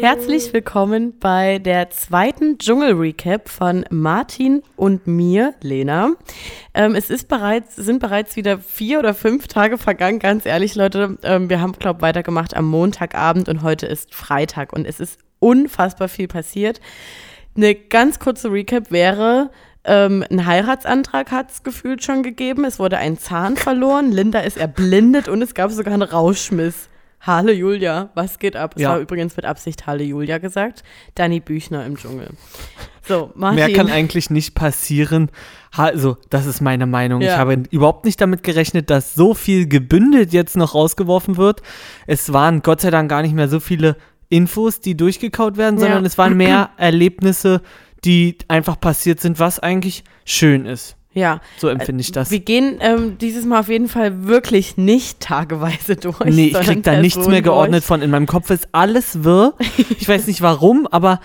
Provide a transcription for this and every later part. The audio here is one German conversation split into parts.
Herzlich willkommen bei der zweiten Dschungel-Recap von Martin und mir, Lena. Ähm, es ist bereits, sind bereits wieder vier oder fünf Tage vergangen, ganz ehrlich, Leute. Ähm, wir haben, glaube ich, weitergemacht am Montagabend und heute ist Freitag und es ist unfassbar viel passiert. Eine ganz kurze Recap wäre, ähm, ein Heiratsantrag hat es gefühlt schon gegeben. Es wurde ein Zahn verloren. Linda ist erblindet und es gab sogar einen Rauschmiss. Halle Julia, was geht ab? Es Ja. war übrigens mit Absicht Halle Julia gesagt. Dani Büchner im Dschungel. So, Martin. Mehr kann eigentlich nicht passieren. Also, das ist meine Meinung. Ja. Ich habe überhaupt nicht damit gerechnet, dass so viel gebündelt jetzt noch rausgeworfen wird. Es waren Gott sei Dank gar nicht mehr so viele Infos, die durchgekaut werden, Ja. sondern es waren mehr Erlebnisse, die einfach passiert sind, was eigentlich schön ist. Ja, So empfinde ich das. wir gehen ähm, dieses Mal auf jeden Fall wirklich nicht tageweise durch. Nee, ich krieg da nichts mehr geordnet personendurch. von. In meinem Kopf ist alles wirr. Ich weiß nicht warum, aber.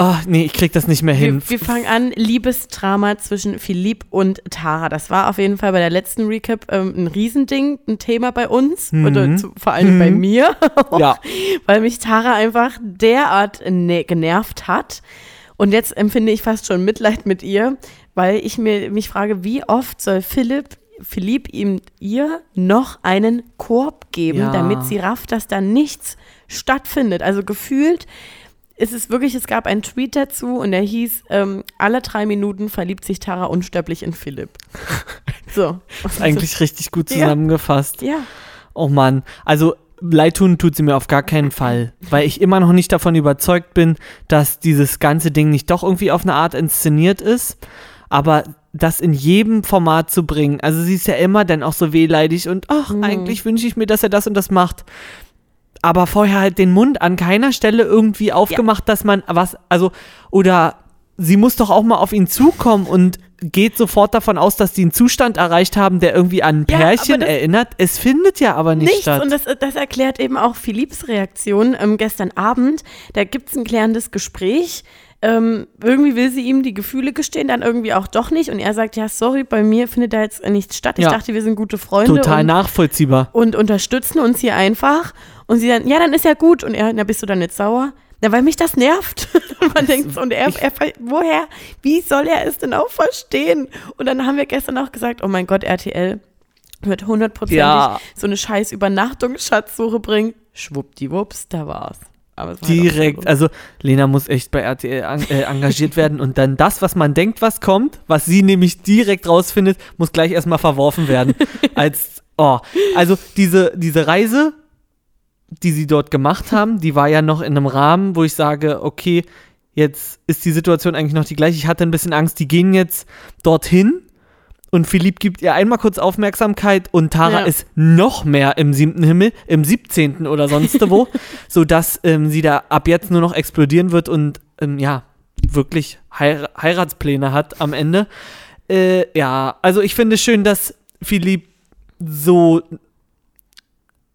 Oh, nee, ich krieg das nicht mehr hin. Wir, wir fangen an, Liebesdrama zwischen Philipp und Tara. Das war auf jeden Fall bei der letzten Recap ähm, ein Riesending, ein Thema bei uns. Mhm. Oder zu, vor allem bei Mhm. mir. Ja. Weil mich Tara einfach derart ne genervt hat. Und jetzt empfinde ich fast schon Mitleid mit ihr, weil ich mir, mich frage, wie oft soll Philipp, Philipp ihm ihr noch einen Korb geben, Ja. damit sie rafft, dass da nichts stattfindet. Also gefühlt ist es wirklich, es gab einen Tweet dazu und der hieß, ähm, alle drei Minuten verliebt sich Tara unsterblich in Philipp. So. Ist eigentlich richtig gut Ja. zusammengefasst. Ja. Oh Mann. Also, leid tun tut sie mir auf gar keinen Fall. Weil ich immer noch nicht davon überzeugt bin, dass dieses ganze Ding nicht doch irgendwie auf eine Art inszeniert ist. Aber das in jedem Format zu bringen. Also, sie ist ja immer dann auch so wehleidig und ach, Mhm. eigentlich wünsche ich mir, dass er das und das macht. Aber vorher halt den Mund an keiner Stelle irgendwie aufgemacht, dass man was, also, oder sie muss doch auch mal auf ihn zukommen und geht sofort davon aus, dass die einen Zustand erreicht haben, der irgendwie an ein Ja, Pärchen das- erinnert. Es findet ja aber nicht Nichts. statt. Und das, das erklärt eben auch Philipps Reaktion ähm, gestern Abend. Da gibt es ein klärendes Gespräch. Ähm, irgendwie will sie ihm die Gefühle gestehen, dann irgendwie auch doch nicht. Und er sagt, ja, sorry, bei mir findet da jetzt nichts statt. Ich Ja. dachte, wir sind gute Freunde Total und, nachvollziehbar. und unterstützen uns hier einfach. Und sie dann, ja, dann ist ja gut. Und er, na, bist du dann nicht sauer? Na, weil mich das nervt. und man denkt so, und er, er, woher, wie soll er es denn auch verstehen? Und dann haben wir gestern auch gesagt, oh mein Gott, RTL wird hundertprozentig Ja. so eine scheiß Übernachtungsschatzsuche bringen. Schwuppdiwupps, da war's. Halt Direkt, so. also Lena muss echt bei RTL an, äh, engagiert werden und dann das, was man denkt, was kommt, was sie nämlich direkt rausfindet, muss gleich erstmal verworfen werden. Als, oh, also diese, diese Reise, die sie dort gemacht haben, die war ja noch in einem Rahmen, wo ich sage, okay, jetzt ist die Situation eigentlich noch die gleiche. Ich hatte ein bisschen Angst, die gehen jetzt dorthin und Philipp gibt ihr einmal kurz Aufmerksamkeit und Tara Ja. ist noch mehr im siebten Himmel, im 17. oder sonst wo, sodass ähm, sie da ab jetzt nur noch explodieren wird und ähm, ja, wirklich Heir Heiratspläne hat am Ende. Äh, ja, also ich finde schön, dass Philipp so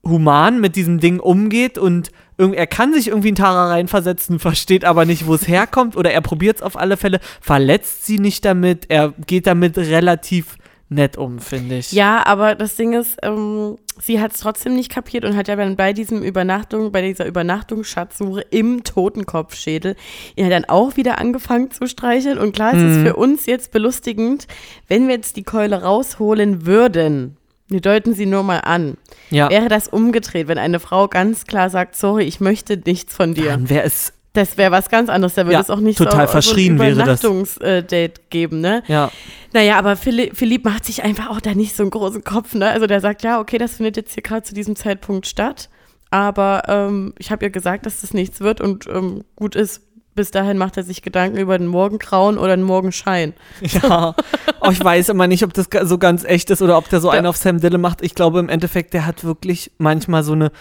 human mit diesem Ding umgeht und er kann sich irgendwie in Tara reinversetzen, versteht aber nicht, wo es herkommt oder er probiert es auf alle Fälle, verletzt sie nicht damit, er geht damit relativ nett um, finde ich. Ja, aber das Ding ist, ähm, sie hat es trotzdem nicht kapiert und hat ja dann bei diesem Übernachtung, bei dieser Übernachtungsschatzsuche im Totenkopfschädel ja dann auch wieder angefangen zu streicheln. Und klar, es ist Mhm. für uns jetzt belustigend, wenn wir jetzt die Keule rausholen würden. Wir deuten sie nur mal an. Ja, Wäre das umgedreht, wenn eine Frau ganz klar sagt, sorry, ich möchte nichts von dir. dann wäre es, Das wäre was ganz anderes. Da würde Ja, es auch nicht total so, verschrien so ein. Übernachtungsdate geben, ne? ja. Naja, aber Philipp, Philipp macht sich einfach auch da nicht so einen großen Kopf, ne? Also der sagt, ja, okay, das findet jetzt hier gerade zu diesem Zeitpunkt statt. Aber ähm, ich habe ja gesagt, dass das nichts wird und ähm, gut ist. Bis dahin macht er sich Gedanken über den Morgengrauen oder den Morgenschein. Ja, oh, ich weiß immer nicht, ob das so ganz echt ist oder ob der so Ja. einen auf Sam Dille macht. Ich glaube im Endeffekt, der hat wirklich manchmal so eine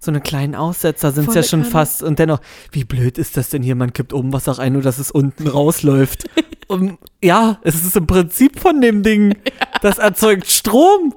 so eine kleinen Aussetzer sind es ja schon Kanne. fast. Und dennoch, wie blöd ist das denn hier? Man kippt oben Wasser rein, nur dass es unten rausläuft. Und ja, es ist im Prinzip von dem Ding. Das erzeugt Strom.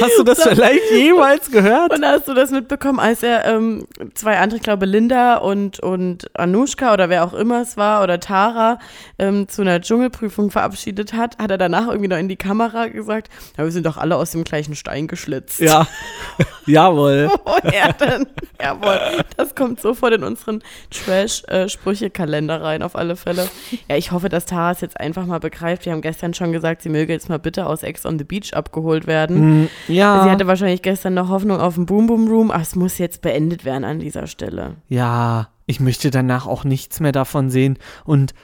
Hast du das vielleicht jemals gehört? Und hast du das mitbekommen, als er ähm, zwei andere, ich glaube Linda und, und Anushka oder wer auch immer es war oder Tara ähm, zu einer Dschungelprüfung verabschiedet hat, hat er danach irgendwie noch in die Kamera gesagt, ja, wir sind doch alle aus dem gleichen Stein geschlitzt. Ja, jawohl. Oh, ja, dann, jawohl. Das kommt sofort in unseren Trash-Sprüche-Kalender rein, auf alle Fälle. Ja, ich hoffe, dass Tara es jetzt einfach mal begreift. Wir haben gestern schon gesagt, sie möge jetzt mal bitte aus Ex on the Beach abgeholt werden. Mm, Ja. Sie hatte wahrscheinlich gestern noch Hoffnung auf einen Boom Boom Room, aber es muss jetzt beendet werden an dieser Stelle. Ja, ich möchte danach auch nichts mehr davon sehen. Und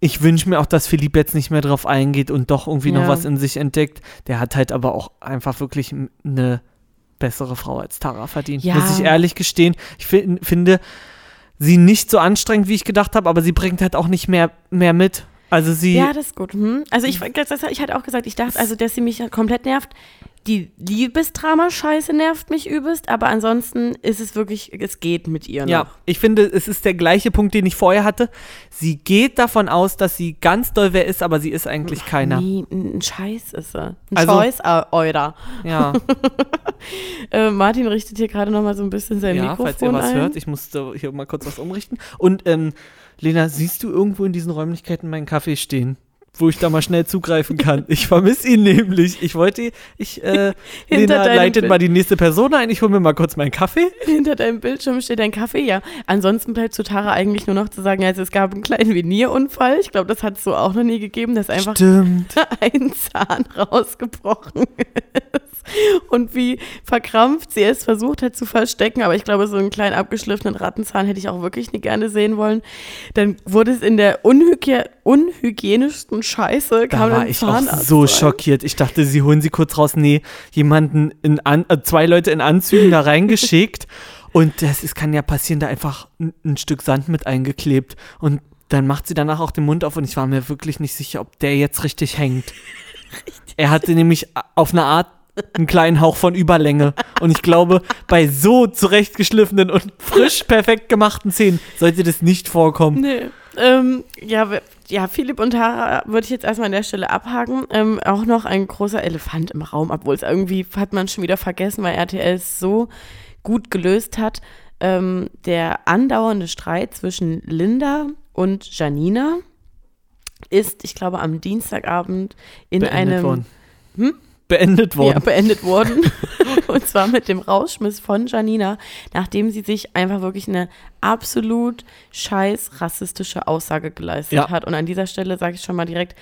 ich wünsche mir auch, dass Philipp jetzt nicht mehr drauf eingeht und doch irgendwie noch Ja. was in sich entdeckt. Der hat halt aber auch einfach wirklich eine bessere Frau als Tara verdient. Ja. Muss ich ehrlich gestehen. Ich fin finde sie nicht so anstrengend, wie ich gedacht habe, aber sie bringt halt auch nicht mehr, mehr mit. Also sie. Ja, das ist gut. Hm. Also ich, das, das, ich hatte auch gesagt, ich dachte, also dass sie mich komplett nervt. Die Liebesdrama-Scheiße nervt mich übelst, aber ansonsten ist es wirklich, es geht mit ihr noch. Ja, ich finde, es ist der gleiche Punkt, den ich vorher hatte. Sie geht davon aus, dass sie ganz doll wer ist, aber sie ist eigentlich keiner. Nee, ein Scheiß ist sie. Ein Also- Choice, äh, eurer. Ja, Äh, Martin richtet hier gerade noch mal so ein bisschen sein ja Mikrofon falls ihr was ein. hört, ich musste hier mal kurz was umrichten. Und ähm, Lena, siehst du irgendwo in diesen Räumlichkeiten meinen Kaffee stehen? Wo ich da mal schnell zugreifen kann. Ich vermisse ihn nämlich. Ich wollte, ich, äh, Lena leitet Bild. mal die nächste Person ein. Ich hole mir mal kurz meinen Kaffee. Hinter deinem Bildschirm steht dein Kaffee, ja. Ansonsten bleibt zu Tara eigentlich nur noch zu sagen, also es gab einen kleinen Venierunfall. Ich glaube, das hat es so auch noch nie gegeben, dass einfach Stimmt. ein Zahn rausgebrochen ist. Und wie verkrampft sie es versucht hat zu verstecken. Aber ich glaube, so einen kleinen abgeschliffenen Rattenzahn hätte ich auch wirklich nicht gerne sehen wollen. Dann wurde es in der unhygie unhygienischsten Scheiße, Da kam war ein ich auch so rein. schockiert. Ich dachte, sie holen sie kurz raus. Nee, jemanden in an, äh, zwei Leute in Anzügen da reingeschickt. Und das ist, kann ja passieren, da einfach ein, ein Stück Sand mit eingeklebt. Und dann macht sie danach auch den Mund auf und ich war mir wirklich nicht sicher, ob der jetzt richtig hängt. Er hatte nämlich auf eine Art einen kleinen Hauch von Überlänge. Und ich glaube, bei so zurechtgeschliffenen und frisch perfekt gemachten Zähnen sollte das nicht vorkommen. Nee. Ähm, ja, ja, Philipp und Tara würde ich jetzt erstmal an der Stelle abhaken. Ähm, auch noch ein großer Elefant im Raum, obwohl es irgendwie hat man schon wieder vergessen, weil RTL es so gut gelöst hat. Ähm, der andauernde Streit zwischen Linda und Janina ist, ich glaube, am Dienstagabend in Beendet einem worden. Hm? Beendet ja, worden. beendet worden. und zwar mit dem Rausschmiss von Janina, nachdem sie sich einfach wirklich eine absolut scheiß rassistische Aussage geleistet Ja. hat. Und an dieser Stelle sage ich schon mal direkt,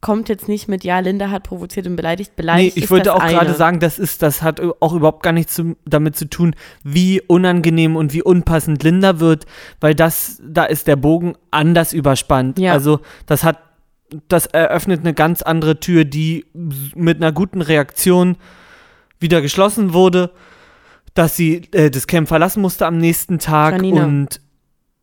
kommt jetzt nicht mit, ja, Linda hat provoziert und beleidigt. Nee, Beleidigt ich ist wollte auch gerade sagen, das ist, das hat auch überhaupt gar nichts zu, damit zu tun, wie unangenehm und wie unpassend Linda wird, weil das, da ist der Bogen anders überspannt. Ja. Also das hat, das eröffnet eine ganz andere Tür, die mit einer guten Reaktion wieder geschlossen wurde, dass sie äh, das Camp verlassen musste am nächsten Tag Janina. und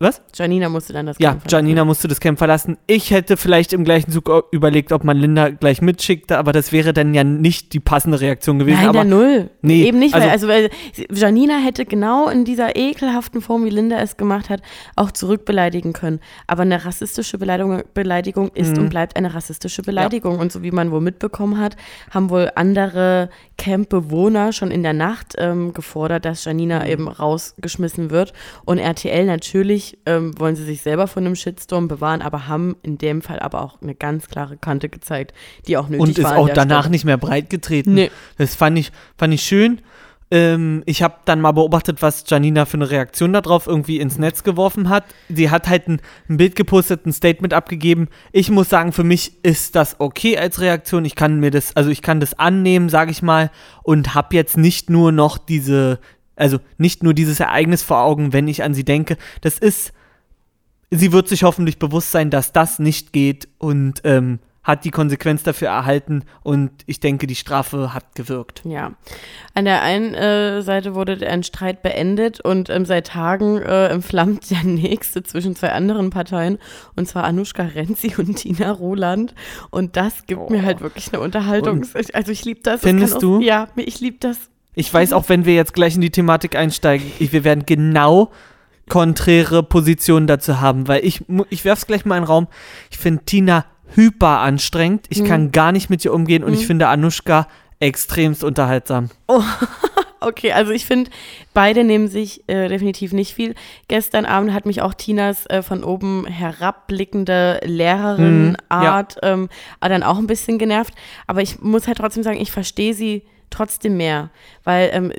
was? Janina musste dann das Ja, Camp Janina musste das Camp verlassen. Ich hätte vielleicht im gleichen Zug überlegt, ob man Linda gleich mitschickte, aber das wäre dann ja nicht die passende Reaktion gewesen. Nein, aber Null. Nee, Eben nicht, weil, also- also, weil Janina hätte genau in dieser ekelhaften Form, wie Linda es gemacht hat, auch zurückbeleidigen können. Aber eine rassistische Beleidigung, Beleidigung ist Mhm. und bleibt eine rassistische Beleidigung. Und so wie man wohl mitbekommen hat, haben wohl andere Campbewohner schon in der Nacht ähm, gefordert, dass Janina Mhm. eben rausgeschmissen wird. Und RTL natürlich ähm, wollen sie sich selber von einem Shitstorm bewahren, aber haben in dem Fall aber auch eine ganz klare Kante gezeigt, die auch nötig und ist war. auch danach Stelle. nicht mehr breit getreten. Nee. Das fand ich, fand ich schön. Ähm, ich habe dann mal beobachtet, was Janina für eine Reaktion darauf irgendwie ins Netz geworfen hat. Sie hat halt ein, ein Bild gepostet, ein Statement abgegeben. Ich muss sagen, für mich ist das okay als Reaktion. Ich kann mir das, also ich kann das annehmen, sage ich mal, und habe jetzt nicht nur noch diese, also nicht nur dieses Ereignis vor Augen, wenn ich an sie denke. Das ist, sie wird sich hoffentlich bewusst sein, dass das nicht geht und ähm, hat die Konsequenz dafür erhalten und ich denke, die Strafe hat gewirkt. Ja. An der einen äh, Seite wurde ein Streit beendet und ähm, seit Tagen äh, entflammt der nächste zwischen zwei anderen Parteien und zwar Anushka Renzi und Tina Roland und das gibt mir halt wirklich eine Unterhaltung. Also ich liebe das. Findest auch, du? Ja, ich liebe das. Ich weiß auch, wenn wir jetzt gleich in die Thematik einsteigen, ich, wir werden genau konträre Positionen dazu haben, weil ich, ich werf's gleich mal in den Raum. Ich finde Tina hyper anstrengend. Ich Mhm. kann gar nicht mit ihr umgehen und Mhm. ich finde Anushka extremst unterhaltsam. Okay, also ich finde, beide nehmen sich äh, definitiv nicht viel. Gestern Abend hat mich auch Tinas äh, von oben herabblickende Lehrerin-Art ähm, dann auch ein bisschen genervt. Aber ich muss halt trotzdem sagen, ich verstehe sie trotzdem mehr. Weil ähm,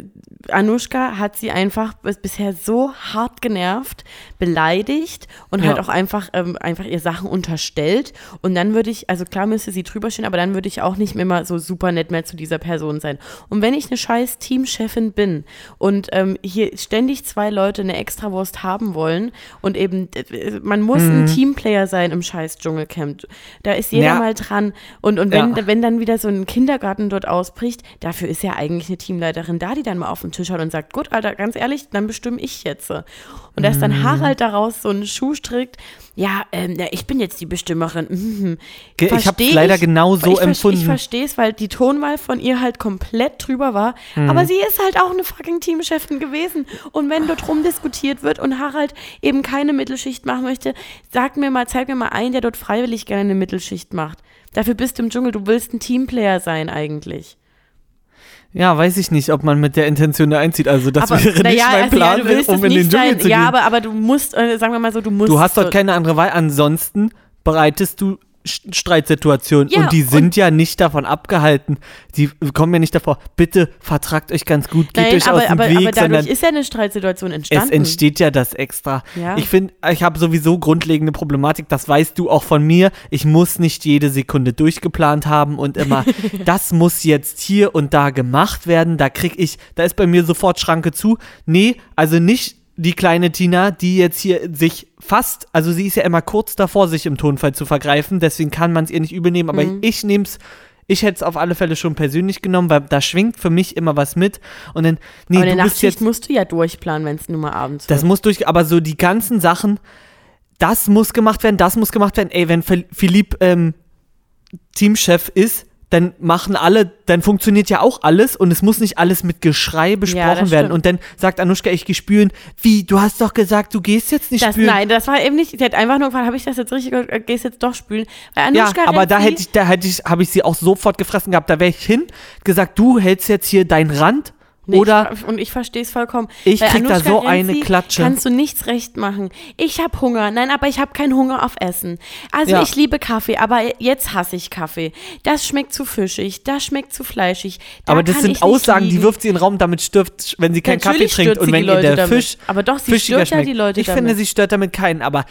Anushka hat sie einfach bis, bisher so hart genervt, beleidigt und Ja. halt auch einfach, ähm, einfach ihr Sachen unterstellt. Und dann würde ich, also klar müsste sie drüber stehen, aber dann würde ich auch nicht mehr immer so super nett mehr zu dieser Person sein. Und wenn ich eine scheiß Teamchefin bin und ähm, hier ständig zwei Leute eine Extrawurst haben wollen und eben, äh, man muss ein Teamplayer sein im scheiß Dschungelcamp. Da ist jeder Ja. mal dran. Und, und wenn, Ja. wenn dann wieder so ein Kindergarten dort ausbricht, dafür ist ja eigentlich eine Teamleiterin da, die dann mal auf den Tisch hat und sagt, gut, Alter, ganz ehrlich, dann bestimme ich jetzt. Und dass Mhm. dann Harald daraus so einen Schuh strickt, ja, ähm, ja, ich bin jetzt die Bestimmerin. Mhm. Ich Versteh leider genau so ich, empfunden. Ich verstehe es, weil die Tonwahl von ihr halt komplett drüber war. Mhm. Aber sie ist halt auch eine fucking Teamchefin gewesen. Und wenn dort rumdiskutiert wird und Harald eben keine Mittelschicht machen möchte, sag mir mal, zeig mir mal einen, der dort freiwillig gerne eine Mittelschicht macht. Dafür bist du im Dschungel, du willst ein Teamplayer sein eigentlich. Ja, weiß ich nicht, ob man mit der Intention da einzieht. Also das aber, wäre nicht ja, mein also, Plan, ja, um in den Dschungel sein. zu Ja, gehen. aber, aber du musst, äh, sagen wir mal so, du musst. du hast dort keine andere Wahl. Ansonsten bereitest du Streitsituationen Ja, und die und- sind ja nicht davon abgehalten. Die kommen ja nicht davor. Bitte vertragt euch ganz gut, geht Nein, euch aber, aus dem aber, Weg, aber dadurch ist ja eine Streitsituation entstanden. es entsteht ja das extra. Ja. Ich finde, ich habe sowieso grundlegende Problematik, das weißt du auch von mir. Ich muss nicht jede Sekunde durchgeplant haben und immer, das muss jetzt hier und da gemacht werden. Da krieg ich, da ist bei mir sofort Schranke zu. Nee, also nicht die kleine Tina, die jetzt hier sich fast, also sie ist ja immer kurz davor, sich im Tonfall zu vergreifen, deswegen kann man es ihr nicht übernehmen, aber Mhm. ich nehme es. Ich hätte es auf alle Fälle schon persönlich genommen, weil da schwingt für mich immer was mit. Und dann, nee, aber eine du Nachtschicht jetzt musst du ja durchplanen, wenn es nur mal abends das wird. muss durch, aber so die ganzen Sachen, das muss gemacht werden, das muss gemacht werden. Ey, wenn Phil- Philipp ähm, Teamchef ist, dann machen alle, dann funktioniert ja auch alles und es muss nicht alles mit Geschrei besprochen das werden. Und dann sagt Anushka, ich gehe spülen. Wie, du hast doch gesagt, du gehst jetzt nicht Das, spülen. nein, das war eben nicht. Sie hat einfach nur gefragt, habe ich das jetzt richtig gehört? Äh, Gehst jetzt doch spülen? Weil ja, Anushka aber da hätte ich, da hätte ich, habe ich sie auch sofort gefressen gehabt. Da wäre ich hin, gesagt, du hältst jetzt hier deinen Rand Nee, oder ich, und ich verstehe es vollkommen. Ich Bei krieg da Anushka so eine Renzi Klatsche. Kannst du nichts recht machen. Ich habe Hunger. Nein, aber ich habe keinen Hunger auf Essen. Also Ja. ich liebe Kaffee, aber jetzt hasse ich Kaffee. Das schmeckt zu fischig, das schmeckt zu fleischig. Da aber das sind nicht Aussagen, die wirft sie in den Raum, damit stirbt, wenn sie keinen Kaffee trinkt und wenn ihr der damit. Fisch Aber doch, sie stört ja schmeckt. die Leute ich finde, damit. sie stört damit keinen, aber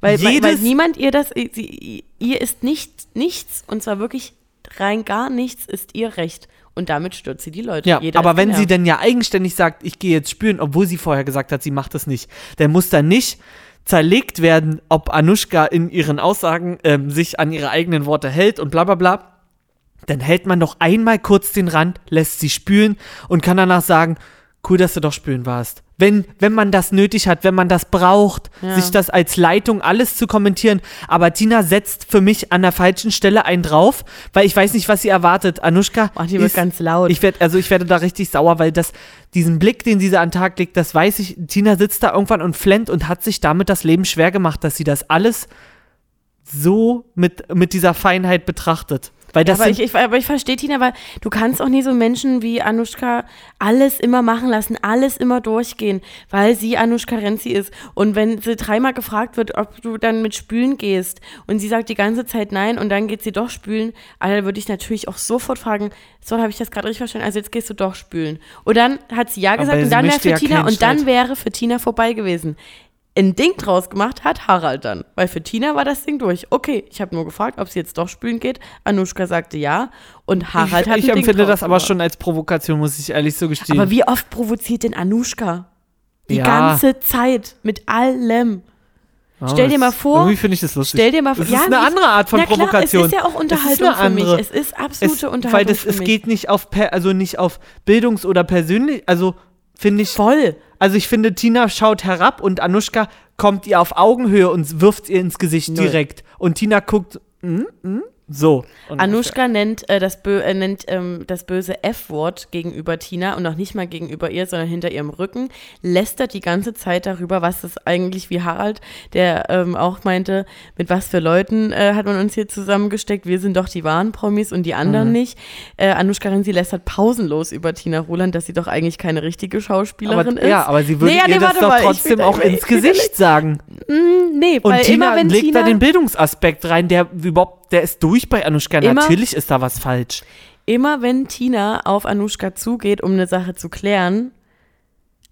Weil, weil, jedes, weil niemand ihr das, sie, ihr ist nichts, nichts, und zwar wirklich rein gar nichts, ist ihr Recht. Und damit stört sie die Leute. ja, Jeder aber wenn sie denn ja eigenständig sagt, ich gehe jetzt spüren, obwohl sie vorher gesagt hat, sie macht das nicht, dann muss da nicht zerlegt werden, ob Anushka in ihren Aussagen ähm, sich an ihre eigenen Worte hält und bla bla bla. Dann hält man doch einmal kurz den Rand, lässt sie spülen und kann danach sagen, cool, dass du doch spülen warst. Wenn, wenn man das nötig hat, wenn man das braucht, Ja. sich das als Leitung alles zu kommentieren. Aber Tina setzt für mich an der falschen Stelle einen drauf, weil ich weiß nicht, was sie erwartet. Anushka. Oh, die wird ist- ganz laut. Ich werde, also ich werde da richtig sauer, weil das, diesen Blick, den sie da an den Tag legt, das weiß ich. Tina sitzt da irgendwann und flennt und hat sich damit das Leben schwer gemacht, dass sie das alles so mit, mit dieser Feinheit betrachtet. Weil Ja, das aber, sind, ich, ich, aber ich verstehe, Tina, weil du kannst auch nie so Menschen wie Anushka alles immer machen lassen, alles immer durchgehen, weil sie Anushka Renzi ist. Und wenn sie dreimal gefragt wird, ob du dann mit Spülen gehst und sie sagt die ganze Zeit nein und dann geht sie doch spülen, also würde ich natürlich auch sofort fragen, so habe ich das gerade richtig verstanden, also jetzt gehst du doch spülen. Und dann hat sie ja gesagt Aber und dann wäre für ja Tina und dann wäre für Tina vorbei gewesen. Ein Ding draus gemacht hat Harald dann, weil für Tina war das Ding durch. Okay, ich habe nur gefragt, ob sie jetzt doch spülen geht. Anushka sagte ja und Harald ich, hat ich empfinde das aber schon als Provokation, muss ich ehrlich so gestehen. Aber wie oft provoziert denn Anushka? Die Ja. ganze Zeit mit allem. Oh, stell dir mal vor- Irgendwie finde ich das lustig. Stell dir mal vor, Das ist ja, eine ich- andere Art von na klar, Provokation. Es ist ja auch ist Unterhaltung eine für mich. Es ist absolute es, Unterhaltung Weil das, es geht nicht auf, per, also nicht auf Bildungs- oder persönlich, also finde ich, voll. also ich finde, Tina schaut herab und Anushka kommt ihr auf Augenhöhe und wirft ihr ins Gesicht Null. direkt. Und Tina guckt, mm, mm, So. Anushka nennt, äh, das, Bö äh, nennt ähm, das böse F-Wort gegenüber Tina und noch nicht mal gegenüber ihr, sondern hinter ihrem Rücken, lästert die ganze Zeit darüber, was das eigentlich wie Harald, der ähm, auch meinte, mit was für Leuten äh, hat man uns hier zusammengesteckt, wir sind doch die wahren Promis und die anderen Mhm. nicht. Äh, Anushka Renzi lästert pausenlos über Tina Roland, dass sie doch eigentlich keine richtige Schauspielerin aber, ist. Ja, aber sie würde Nee, ihr nee, das doch mal, trotzdem auch ins Gesicht sagen. Mm, nee, Und Tina immer wenn legt Tina da den Bildungsaspekt rein, der überhaupt, der ist durch bei Anushka. Immer- Natürlich ist da was falsch. Immer wenn Tina auf Anushka zugeht, um eine Sache zu klären,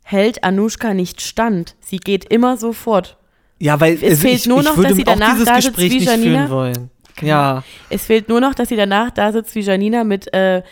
hält Anushka nicht stand. Sie geht immer sofort. Ja, weil Es fehlt ich, nur noch, dass sie danach dieses da sitzt wie Janina. wollen. Ja, Es fehlt nur noch, dass sie danach da sitzt wie Janina mit äh,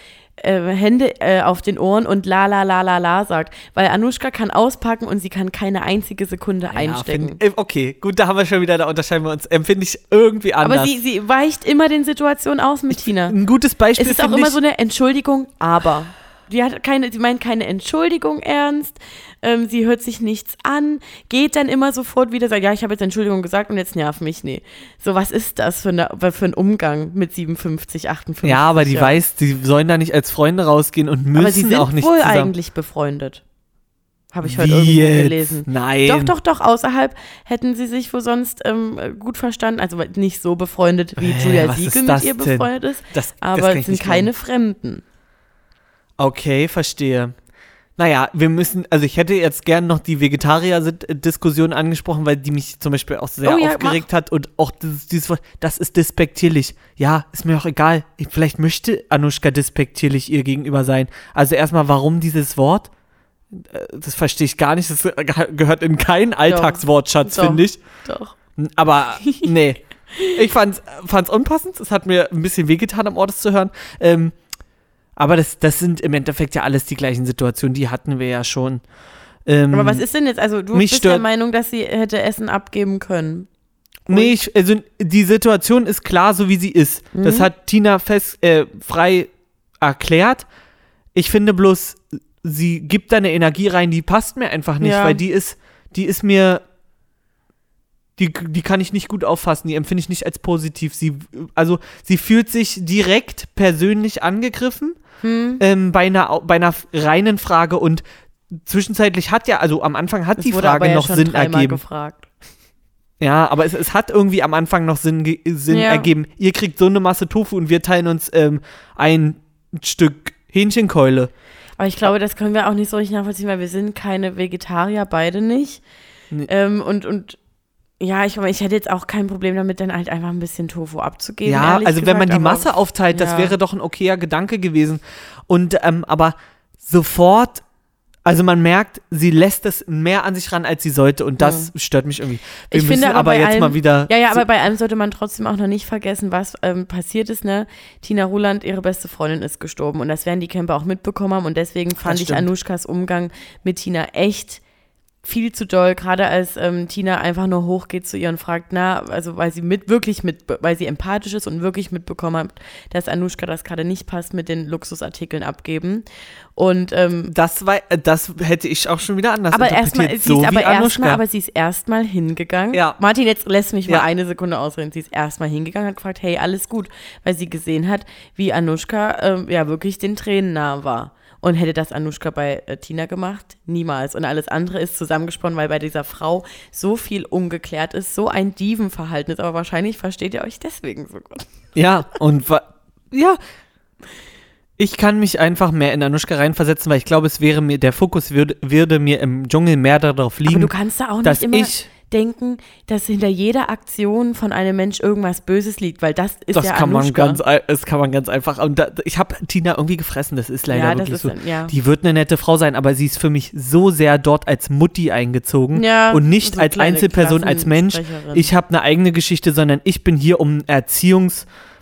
Hände äh, auf den Ohren und la la la la la sagt. Weil Anushka kann auspacken und sie kann keine einzige Sekunde einstecken. find- äh, okay, gut, da haben wir schon wieder, da unterscheiden wir uns. Empfinde ich irgendwie anders. Aber sie, sie weicht immer den Situationen aus mit Tina. Ein gutes Beispiel Es ist auch immer ich, so eine Entschuldigung, aber. Die hat keine, sie meint keine Entschuldigung ernst, ähm, sie hört sich nichts an, geht dann immer sofort wieder, sagt, ja, ich habe jetzt Entschuldigung gesagt und jetzt nerv mich, nee. So, was ist das für, eine, für ein Umgang mit 57, 58? Ja, aber die ja. weiß, die sollen da nicht als Freunde rausgehen und müssen Aber sie sind auch nicht wohl zusammen. eigentlich befreundet. Habe ich heute Wie irgendwo jetzt? gelesen. Nein. Doch, doch, doch, außerhalb hätten sie sich wohl sonst ähm, gut verstanden, also nicht so befreundet, wie Hä, Julia Siegel mit das ihr denn? befreundet ist, Das, das aber kann es sind keine. Fremden. Okay, verstehe. Naja, wir müssen, also ich hätte jetzt gern noch die Vegetarier-Diskussion angesprochen, weil die mich zum Beispiel auch sehr Oh ja, aufgeregt hat und auch dieses, dieses Wort, das ist despektierlich. Ja, ist mir auch egal. Ich, vielleicht möchte Anushka despektierlich ihr gegenüber sein. Also erstmal, warum dieses Wort? Äh, Das verstehe ich gar nicht. Das gehört in keinen Alltagswortschatz, finde ich. Doch. Aber nee. Ich fand's, fand's unpassend. Es hat mir ein bisschen wehgetan, am Ort das zu hören. Ähm, aber das, das sind im Endeffekt ja alles die gleichen Situationen, die hatten wir ja schon. Ähm, Aber was ist denn jetzt, also du bist der stört- Meinung, dass sie hätte Essen abgeben können? Nee, ich, also die Situation ist klar, so wie sie ist. Das Mhm. hat Tina fest, äh, frei erklärt. Ich finde bloß, sie gibt da eine Energie rein, die passt mir einfach nicht, Ja. weil die ist, die ist mir, die, die kann ich nicht gut auffassen, die empfinde ich nicht als positiv. Sie, also sie fühlt sich direkt persönlich angegriffen Hm? ähm, bei, einer, bei einer reinen Frage und zwischenzeitlich hat ja, also am Anfang hat Das die Frage ja noch Sinn ergeben. gefragt. Ja, aber es, es hat irgendwie am Anfang noch Sinn, Sinn Ja. ergeben. Ihr kriegt so eine Masse Tofu und wir teilen uns ähm, ein Stück Hähnchenkeule. Aber ich glaube, das können wir auch nicht so richtig nachvollziehen, weil wir sind keine Vegetarier, beide nicht. Nee. Ähm, und, und ja, ich, ich hätte jetzt auch kein Problem damit, dann halt einfach ein bisschen Tofu abzugeben. ja, also wenn man gesagt, die Masse aufteilt, das ja. wäre doch ein okayer Gedanke gewesen. Und ähm, aber sofort, also man merkt, sie lässt es mehr an sich ran, als sie sollte und das stört mich irgendwie. Wir Ich müssen aber aber jetzt allem- mal wieder. Ja, ja, aber bei allem sollte man trotzdem auch noch nicht vergessen, was ähm, passiert ist, ne? Tina Ruland, ihre beste Freundin, ist gestorben und das werden die Camper auch mitbekommen haben und deswegen fand ich. Anushkas Umgang mit Tina echt viel zu doll, gerade als ähm, Tina einfach nur hochgeht zu ihr und fragt, na, also weil sie mit wirklich mit, weil sie empathisch ist und wirklich mitbekommen hat, dass Anushka das gerade nicht passt mit den Luxusartikeln abgeben. Und ähm, das, war, äh, das hätte ich auch schon wieder anders aber erstmal, interpretiert. sie so ist aber erstmal, aber sie ist erstmal hingegangen. Ja. Martin, jetzt lässt mich mal Ja. eine Sekunde ausreden. Sie ist erstmal hingegangen, hat gefragt, hey, alles gut, weil sie gesehen hat, wie Anushka ähm, ja wirklich den Tränen nah war. Und hätte das Anushka bei äh, Tina gemacht? Niemals. Und alles andere ist zusammengesponnen, weil bei dieser Frau so viel ungeklärt ist, so ein Dievenverhalten ist. Aber wahrscheinlich versteht ihr euch deswegen so gut. Ja, und ja. Ich kann mich einfach mehr in Anushka reinversetzen, weil ich glaube, es wäre mir, der Fokus würde, würde mir im Dschungel mehr darauf Aber liegen, du kannst da auch nicht dass immer ich. Denken, dass hinter jeder Aktion von einem Mensch irgendwas Böses liegt, weil das ist Das ja kann man ganz, das kann man ganz einfach. Und da, ich habe Tina irgendwie gefressen. Das ist leider Ja, wirklich ist so. ja. Die wird eine nette Frau sein, aber sie ist für mich so sehr dort als Mutti eingezogen Ja, und nicht so als Einzelperson, als Mensch. Ich habe eine eigene Geschichte, sondern ich bin hier, um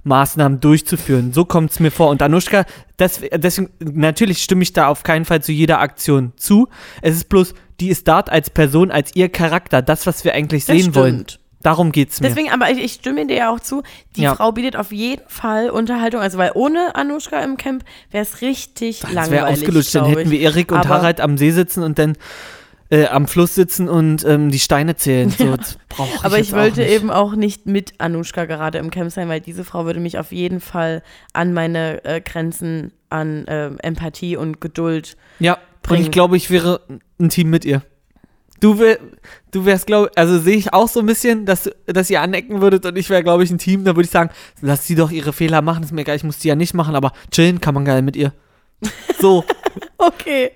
Erziehungsmaßnahmen durchzuführen. So kommt es mir vor. Und Anushka, das, deswegen, natürlich stimme ich da auf keinen Fall zu jeder Aktion zu. Es ist bloß, die ist dort als Person, als ihr Charakter, das, was wir eigentlich Das sehen wollen. stimmt. Darum geht's mir. Deswegen, aber ich, ich stimme dir ja auch zu, die Ja. Frau bietet auf jeden Fall Unterhaltung. Also, weil ohne Anushka im Camp wäre es richtig Das wäre langweilig. ausgelutscht, dann hätten wir Erik und Aber- Harald am See sitzen und dann äh, am Fluss sitzen und ähm, die Steine zählen. So, brauch ich Aber ich wollte auch eben auch nicht mit Anushka gerade im Camp sein, weil diese Frau würde mich auf jeden Fall an meine äh, Grenzen an ähm, Empathie und Geduld. Ja, und bringen. ich glaube, ich wäre ein Team mit ihr. Du, wär, du wärst, glaube also sehe ich auch so ein bisschen, dass, dass ihr anecken würdet und ich wäre, glaube ich, ein Team. Da würde ich sagen, lass sie doch ihre Fehler machen, ist mir egal, ich muss die ja nicht machen, aber chillen kann man geil mit ihr. So, Okay,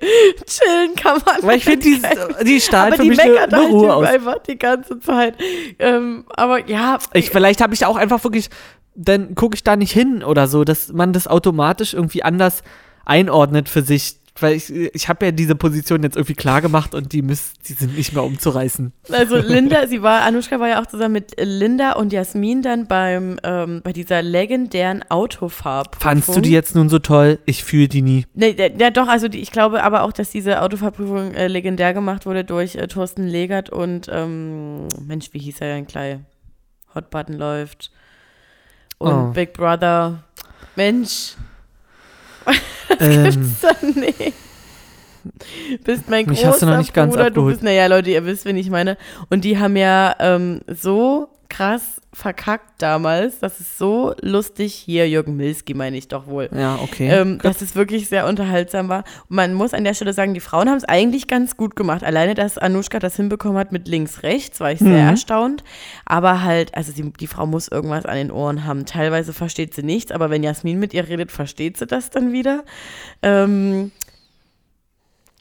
chillen kann man. weil ich finde, die, die aber für die mich eine, eine halt Ruhe aus. einfach die ganze Zeit. Ähm, aber ja, Ich, vielleicht habe ich auch einfach wirklich, dann gucke ich da nicht hin oder so, dass man das automatisch irgendwie anders einordnet für sich. Weil ich, ich habe ja diese Position jetzt irgendwie klar gemacht und die, müssen, die sind nicht mehr umzureißen. Also Linda, sie war, Anushka war ja auch zusammen mit Linda und Jasmin dann beim, ähm, bei dieser legendären Autofahrprüfung. Fandst du die jetzt nun so toll? Ich fühle die nie. Nee, ja, ja, doch, also die, ich glaube aber auch, dass diese Autofahrprüfung äh, legendär gemacht wurde durch äh, Thorsten Legert und, ähm, Mensch, wie hieß er denn gleich? Hot Button läuft und Oh. Big Brother. Mensch, Ähm, nee. Bist mein Mich großer hast du noch nicht ganz Bruder, du abgeholt. bist, naja, Leute, ihr wisst, wen ich meine. Und die haben ja ähm, so krass verkackt damals, das ist so lustig, hier Jürgen Milski meine ich doch wohl. ja, okay. Ähm, dass es wirklich sehr unterhaltsam war. Und man muss an der Stelle sagen, die Frauen haben es eigentlich ganz gut gemacht. Alleine, dass Anushka das hinbekommen hat mit links, rechts, war ich sehr Mhm. erstaunt. Aber halt, also sie, die Frau muss irgendwas an den Ohren haben. Teilweise versteht sie nichts, aber wenn Jasmin mit ihr redet, versteht sie das dann wieder. Ähm,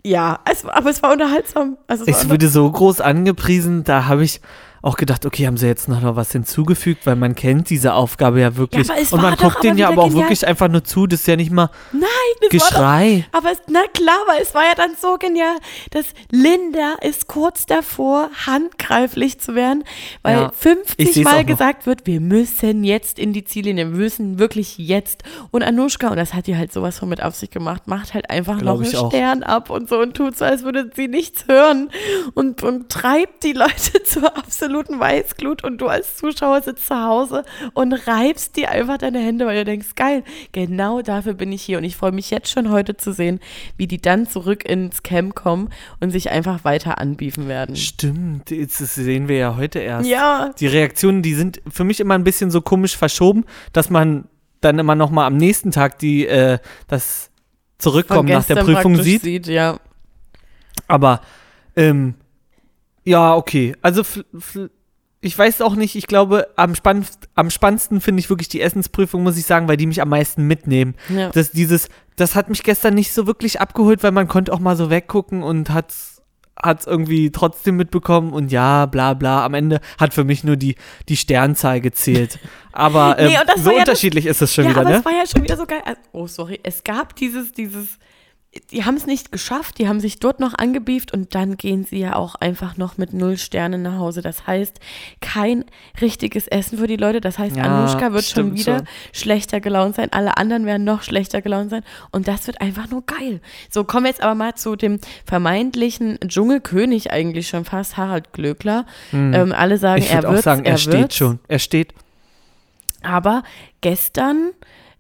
ja, es, aber es war unterhaltsam. Also es unter- wurde so groß angepriesen, da habe ich auch gedacht, okay, haben sie jetzt noch was hinzugefügt, weil man kennt diese Aufgabe ja wirklich. Ja, aber und man guckt denen aber ja aber auch genial. wirklich einfach nur zu, das ist ja nicht mal Nein, war doch Geschrei. Aber es, na klar, weil es war ja dann so genial, dass Linda ist kurz davor, handgreiflich zu werden, weil Ja, ich 50 seh's auch Mal gesagt wird, wir müssen jetzt in die Ziellinie, wir müssen wirklich jetzt. Und Anushka, und das hat die halt sowas von mit auf sich gemacht, macht halt einfach Glaub noch einen auch. Stern ab und so und tut so, als würde sie nichts hören und, und treibt die Leute zur absoluten Weißglut und du als Zuschauer sitzt zu Hause und reibst dir einfach deine Hände, weil du denkst, geil, genau dafür bin ich hier und ich freue mich jetzt schon heute zu sehen, wie die dann zurück ins Camp kommen und sich einfach weiter anbiefen werden. Stimmt, das sehen wir ja heute erst. Ja, Die Reaktionen, die sind für mich immer ein bisschen so komisch verschoben, dass man dann immer noch mal am nächsten Tag die äh, das Zurückkommen nach der Prüfung sieht. sieht. Ja, Aber ähm, ja, okay. Also ich weiß auch nicht, ich glaube, am, spann am spannendsten finde ich wirklich die Essensprüfung, muss ich sagen, weil die mich am meisten mitnehmen. ja. Das, dieses, das hat mich gestern nicht so wirklich abgeholt, weil man konnte auch mal so weggucken und hat es irgendwie trotzdem mitbekommen und ja, bla bla. Am Ende hat für mich nur die, die Sternzahl gezählt. Aber ähm, Nee, das so ja das- unterschiedlich ist es schon ja, wieder, aber ne? es war ja schon wieder so geil. Also, Oh, sorry. Es gab dieses, dieses, die haben es nicht geschafft, die haben sich dort noch angebieft und dann gehen sie ja auch einfach noch mit null Sternen nach Hause. Das heißt, kein richtiges Essen für die Leute. Das heißt, Ja, Anushka wird schon wieder schon. schlechter gelaunt sein. Alle anderen werden noch schlechter gelaunt sein. Und das wird einfach nur geil. So, kommen wir jetzt aber mal zu dem vermeintlichen Dschungelkönig eigentlich schon fast, Harald Glöckler. Ähm, alle sagen, Hm. Ich er würde auch wird sagen, er, steht wird's. schon. Er steht. Aber gestern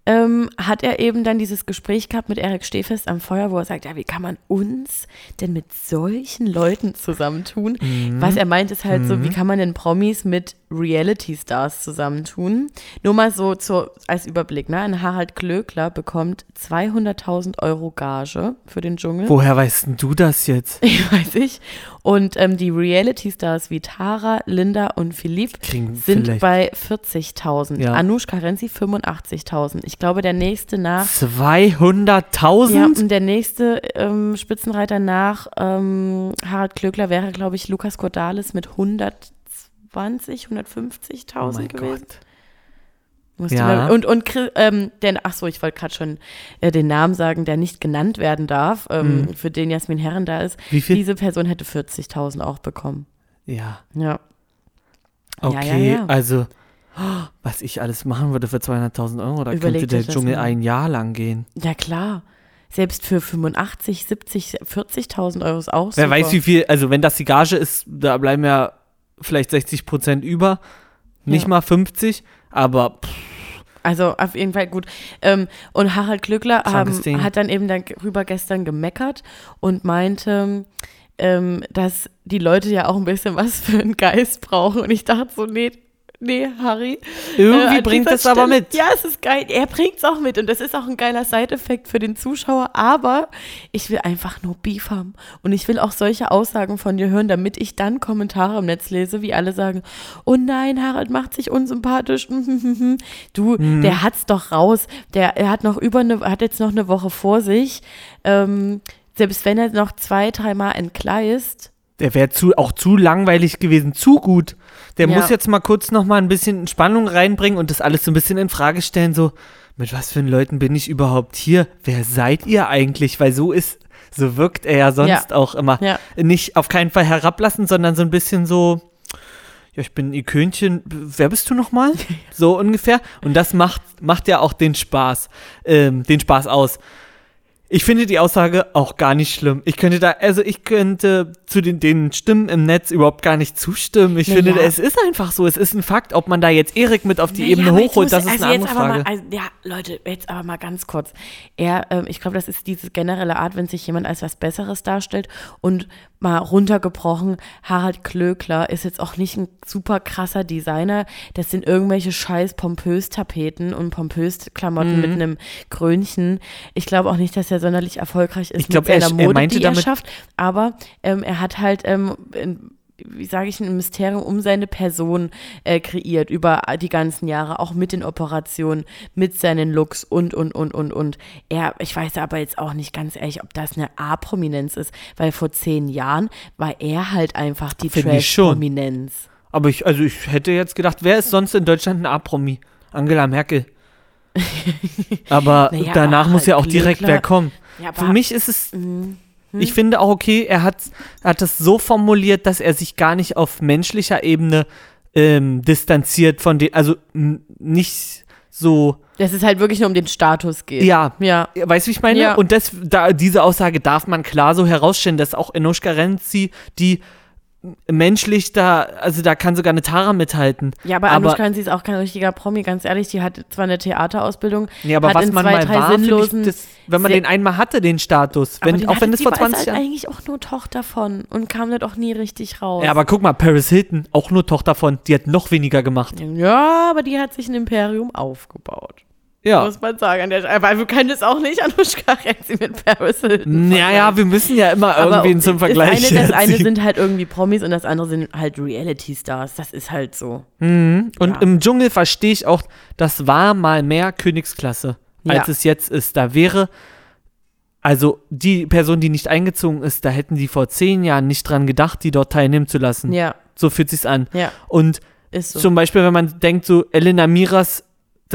ähm, hat er eben dann dieses Gespräch gehabt mit Erik Stehfest am Feuer, wo er sagt, ja, wie kann man uns denn mit solchen Leuten zusammentun? Mhm. Was er meint, ist halt so, wie kann man denn Promis mit Reality-Stars zusammentun? Nur mal so zur, als Überblick, ne? Ein Harald Klöckler bekommt 200.000 Euro Gage für den Dschungel. Woher weißt denn du das jetzt? Ich weiß ich. Und ähm, die Reality-Stars wie Tara, Linda und Philipp Kriegen sind vielleicht bei 40.000. Ja. Anushka Renzi 85.000. Ich glaube, der nächste nach. 200.000? Ja, und der nächste ähm, Spitzenreiter nach ähm, Harald Klöckler wäre, glaube ich, Lukas Cordalis mit 120, 150.000 oh gewesen. Gott. Ja. mal, und und ähm, den, ach so, ich wollte gerade schon äh, den Namen sagen, der nicht genannt werden darf, ähm, für den Jasmin Herren da ist. Mhm. Wie viel? Diese Person hätte 40.000 auch bekommen. Ja, Ja. okay. ja, ja. Also, oh, was ich alles machen würde für 200.000 Euro, da Überleg könnte der Dschungel mal. ein Jahr lang gehen. Ja, klar. Selbst für 85, 70, 40.000 Euro ist auch Wer super. weiß, wie viel, also wenn das die Gage ist, da bleiben ja vielleicht 60 Prozent über. Nicht Ja. mal 50, aber pff, Also auf jeden Fall gut. Ähm, und Harald Glückler haben, Ding. hat dann eben darüber gestern gemeckert und meinte, ähm, dass die Leute ja auch ein bisschen was für einen Geist brauchen. Und ich dachte so, nee, nee, Harry. Irgendwie an bringt es aber mit. Ja, es ist geil. Er bringt es auch mit und das ist auch ein geiler Side-Effekt für den Zuschauer. Aber ich will einfach nur Beef haben. Und ich will auch solche Aussagen von dir hören, damit ich dann Kommentare im Netz lese, wie alle sagen, oh nein, Harald macht sich unsympathisch. Du, Mhm. der hat's doch raus. Der, er hat noch über eine, hat jetzt noch eine Woche vor sich. Ähm, selbst wenn er noch zwei, dreimal entgleist, Der wäre zu, auch zu langweilig gewesen, zu gut. Der Ja. muss jetzt mal kurz noch mal ein bisschen Spannung reinbringen und das alles so ein bisschen in Frage stellen, so, mit was für Leuten bin ich überhaupt hier? Wer seid ihr eigentlich? Weil so ist, so wirkt er ja sonst auch immer. Ja. Nicht auf keinen Fall herablassen, sondern so ein bisschen so, ja, ich bin Ikönchen, wer bist du nochmal? So ungefähr. Und das macht, macht ja auch den Spaß, ähm, den Spaß aus. Ich finde die Aussage auch gar nicht schlimm. Ich könnte da, also ich könnte zu den, den Stimmen im Netz überhaupt gar nicht zustimmen. Ich Na finde, es ist einfach so. Es ist ein Fakt, ob man da jetzt Erik mit auf die Naja, Ebene hochholt, muss- das ist also eine jetzt andere aber Frage. Mal, also, ja, Leute, jetzt aber mal ganz kurz. Er, ähm, ich glaube, das ist diese generelle Art, wenn sich jemand als was Besseres darstellt und mal runtergebrochen, Harald Klöckler ist jetzt auch nicht ein super krasser Designer. Das sind irgendwelche scheiß Pompös-Tapeten und Pompös-Klamotten Mhm. mit einem Krönchen. Ich glaube auch nicht, dass er sonderlich erfolgreich ist Ich glaub, mit seiner er- er Mode, meinte die er damit- schafft. Aber ähm, er hat halt ähm, in, wie sage ich, ein Mysterium um seine Person äh, kreiert über die ganzen Jahre, auch mit den Operationen, mit seinen Looks und, und, und, und, und. Er, ich weiß aber jetzt auch nicht ganz ehrlich, ob das eine A-Prominenz ist, weil vor zehn Jahren war er halt einfach die. Trash-Prominenz. Aber ich, also ich hätte jetzt gedacht, wer ist sonst in Deutschland ein A-Promi? Angela Merkel. Aber Naja, danach aber muss ja auch halt direkt Glückler- wer kommen. Ja, Für mich ist es, ich finde auch okay, er hat, hat das so formuliert, dass er sich gar nicht auf menschlicher Ebene ähm, distanziert von den, also nicht so, Dass es halt wirklich nur um den Status geht. ja, Ja. Weißt du, wie ich meine? Ja. Und das, da, diese Aussage darf man klar so herausstellen, dass auch Enoshka Renzi, die menschlich da, also da kann sogar eine Tara mithalten. Ja, aber, aber Anushka Hansi ist auch kein richtiger Promi, ganz ehrlich. Die hat zwar eine Theaterausbildung, Nee, aber hat was in man zwei, mal drei war, finde ich, sinnlosen das, wenn man den einmal hatte, den Status, wenn, den auch wenn es die vor war 20 halt Jahren. eigentlich auch nur Tochter von und kam nicht auch nie richtig raus. Ja, aber guck mal, Paris Hilton, auch nur Tochter von, die hat noch weniger gemacht. Ja, aber die hat sich ein Imperium aufgebaut. Ja. Muss man sagen. Weil wir können das auch nicht Anushka Renzi mit Paris Hilton Naja, wir müssen ja immer irgendwen zum Vergleich eine, das eine sind halt irgendwie Promis und das andere sind halt Reality-Stars. Das ist halt so. Und Ja. im Dschungel verstehe ich auch, das war mal mehr Königsklasse, als Ja. es jetzt ist. Da wäre, also die Person, die nicht eingezogen ist, da hätten die vor zehn Jahren nicht dran gedacht, die dort teilnehmen zu lassen. Ja, So fühlt sich's an. ja, Und so. zum Beispiel, wenn man denkt, so Elena Miras,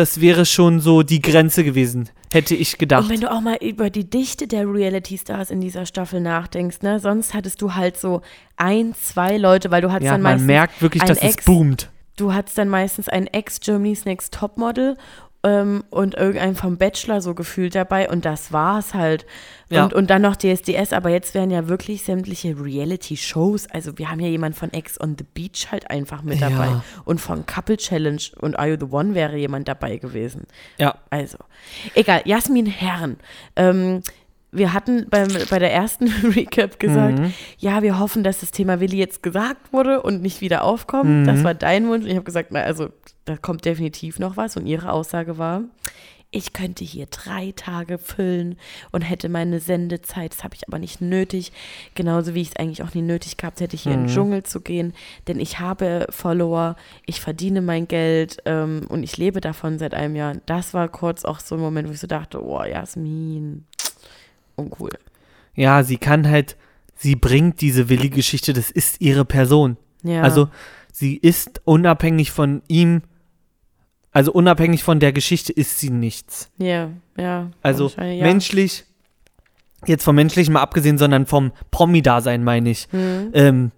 das wäre schon so die Grenze gewesen, hätte ich gedacht. Und wenn du auch mal über die Dichte der Reality-Stars in dieser Staffel nachdenkst, ne, sonst hattest du halt so ein, zwei Leute, weil du hattest ja, dann man meistens merkt wirklich, dass Ex, es boomt. du hattest dann meistens ein Ex-Germany's Next Topmodel ähm, und irgendein vom Bachelor so gefühlt dabei und das war's halt. Ja. Und, und dann noch DSDS, aber jetzt werden ja wirklich sämtliche Reality-Shows, also wir haben ja jemand von Ex on the Beach halt einfach mit Ja. dabei und von Couple Challenge und Are You the One wäre jemand dabei gewesen. Ja. Also, egal, Jasmin Herren. Ähm, wir hatten beim, bei der ersten Recap gesagt, Mhm. ja, wir hoffen, dass das Thema Willi jetzt gesagt wurde und nicht wieder aufkommt. Mhm. Das war dein Wunsch. Ich habe gesagt, na, also da kommt definitiv noch was. Und ihre Aussage war, ich könnte hier drei Tage füllen und hätte meine Sendezeit, das habe ich aber nicht nötig. Genauso wie ich es eigentlich auch nie nötig gehabt hätte, hier in Mhm. den Dschungel zu gehen. Denn ich habe Follower, ich verdiene mein Geld ähm, und ich lebe davon seit einem Jahr. Das war kurz auch so ein Moment, wo ich so dachte, oh, Jasmin, uncool. Ja, sie kann halt, sie bringt diese Willi-Geschichte, das ist ihre Person. Ja. Also sie ist unabhängig von ihm, also unabhängig von der Geschichte ist sie nichts. ja, ja. Also ja. menschlich, jetzt vom menschlichen mal abgesehen, sondern vom Promi-Dasein meine ich. Hm. Ähm,